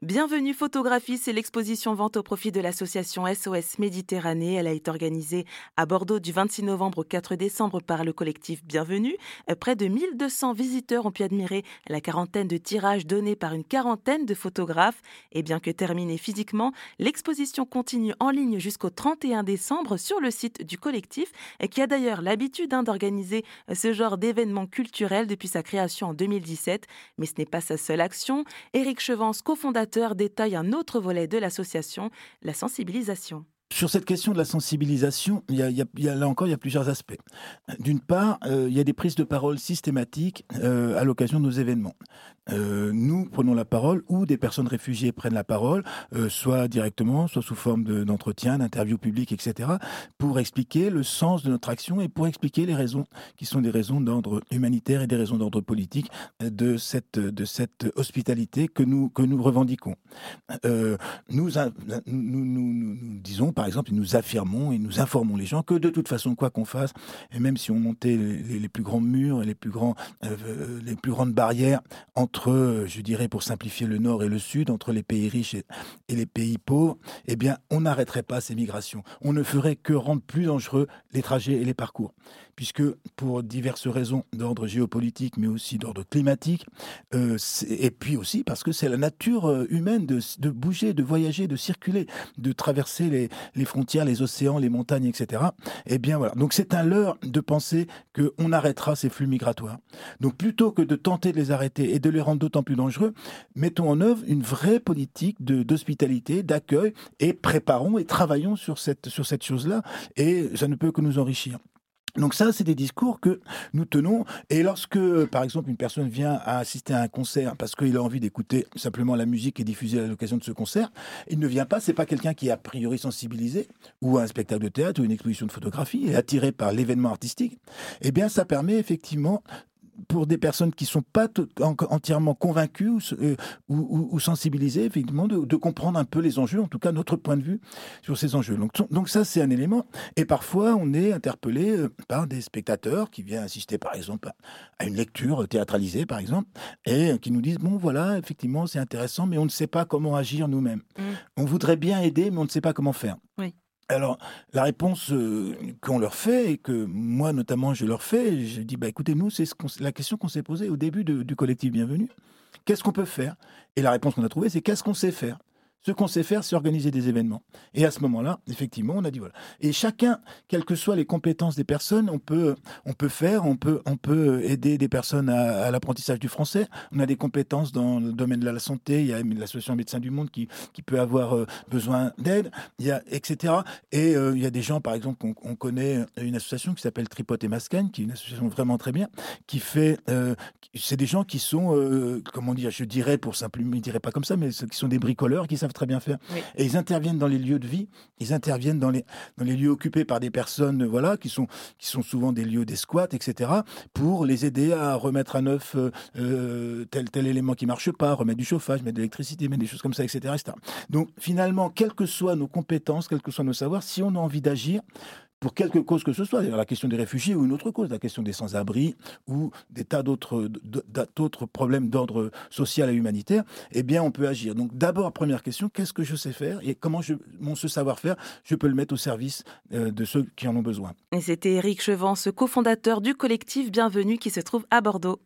Bienvenue Photographie, c'est l'exposition vente au profit de l'association SOS Méditerranée. Elle a été organisée à Bordeaux du 26 novembre au 4 décembre par le collectif Bienvenue. Euh, près de 1200 visiteurs ont pu admirer la quarantaine de tirages donnés par une quarantaine de photographes. Et bien que terminée physiquement, l'exposition continue en ligne jusqu'au 31 décembre sur le site du collectif, euh, qui a d'ailleurs l'habitude hein, d'organiser euh, ce genre d'événements culturels depuis sa création en 2017. Mais ce n'est pas sa seule action. Éric Chevance, cofondateur détaille un autre volet de l'association, la sensibilisation. Sur cette question de la sensibilisation, il y a, là encore, il y a plusieurs aspects. D'une part, euh, il y a des prises de parole systématiques euh, à l'occasion de nos événements. Euh, nous prenons la parole ou des personnes réfugiées prennent la parole, soit directement, soit sous forme d'entretien, d'interviews publiques, etc., pour expliquer le sens de notre action et pour expliquer les raisons qui sont des raisons d'ordre humanitaire et des raisons d'ordre politique de cette, hospitalité que nous, que nous revendiquons. nous, nous, nous, nous disons par exemple, nous affirmons et nous informons les gens que de toute façon, quoi qu'on fasse, et même si on montait les, plus grands murs et les plus, grands, euh, les plus grandes barrières entre, je dirais, pour simplifier le nord et le sud, entre les pays riches et, les pays pauvres, eh bien, on n'arrêterait pas ces migrations. On ne ferait que rendre plus dangereux les trajets et les parcours. Puisque, pour diverses raisons d'ordre géopolitique, mais aussi d'ordre climatique, euh, et puis aussi parce que c'est la nature euh, humaine de bouger, de voyager, de circuler, de traverser les, les frontières, les océans, les montagnes, etc. Eh bien voilà. Donc c'est un leurre de penser qu'on arrêtera ces flux migratoires. Donc plutôt que de tenter de les arrêter et de les rendre d'autant plus dangereux, mettons en œuvre une vraie politique d'hospitalité, d'accueil et préparons et travaillons sur cette, sur cette chose-là. Et ça ne peut que nous enrichir. Donc ça, c'est des discours que nous tenons. Et lorsque, par exemple, une personne vient assister à un concert parce qu'il a envie d'écouter simplement la musique qui est diffusée à l'occasion de ce concert, il ne vient pas. C'est pas quelqu'un qui est a priori sensibilisé ou à un spectacle de théâtre ou une exposition de photographie et attiré par l'événement artistique. Eh bien, ça permet effectivement pour des personnes qui ne sont pas entièrement convaincues euh, ou, ou, sensibilisées, effectivement, de, comprendre un peu les enjeux, en tout cas notre point de vue sur ces enjeux. Donc, donc ça, c'est un élément. Et parfois, on est interpellé euh, par des spectateurs qui viennent assister, par exemple, à une lecture théâtralisée, par exemple, et qui nous disent, bon, voilà, effectivement, c'est intéressant, mais on ne sait pas comment agir nous-mêmes. Mmh. On voudrait bien aider, mais on ne sait pas comment faire. Oui. Alors, la réponse euh, qu'on leur fait, et que moi notamment je leur fais, je dis, bah, écoutez, nous, c'est la question qu'on s'est posée au début du collectif Bienvenue. Qu'est-ce qu'on peut faire? Et la réponse qu'on a trouvée, c'est qu'est-ce qu'on sait faire? Ce qu'on sait faire, c'est organiser des événements. Et à ce moment-là, effectivement, on a dit voilà. Et chacun, quelles que soient les compétences des personnes, on peut, on peut faire, on peut, on peut aider des personnes à, l'apprentissage du français. On a des compétences dans le domaine de la santé. Il y a l'association Médecins du Monde qui, qui peut avoir euh, besoin d'aide. Etc. Et euh, il y a des gens, par exemple, on, connaît une association qui s'appelle Tripote et Mascagne, qui est une association vraiment très bien, qui fait, euh, c'est des gens qui sont, comment dire, je dirais pour simplement, je dirais pas comme ça, mais qui sont des bricoleurs, qui savent très bien faire. Et ils interviennent dans les lieux de vie, ils interviennent dans les, dans les lieux occupés par des personnes voilà, qui, sont, qui sont souvent des lieux des squats, etc., pour les aider à remettre à neuf euh, euh, tel, tel élément qui marche pas, remettre du chauffage, mettre de l'électricité, mettre des choses comme ça, etc., etc. Donc finalement, quelles que soient nos compétences, quels que soient nos savoirs, si on a envie d'agir, pour quelque cause que ce soit, la question des réfugiés ou une autre cause, la question des sans-abri ou des tas d'autres problèmes d'ordre social et humanitaire, eh bien, on peut agir. Donc, d'abord, première question, qu'est-ce que je sais faire et comment mon ce savoir-faire, je peux le mettre au service euh, de ceux qui en ont besoin? Et c'était Éric Chevance, cofondateur du collectif Bienvenue qui se trouve à Bordeaux.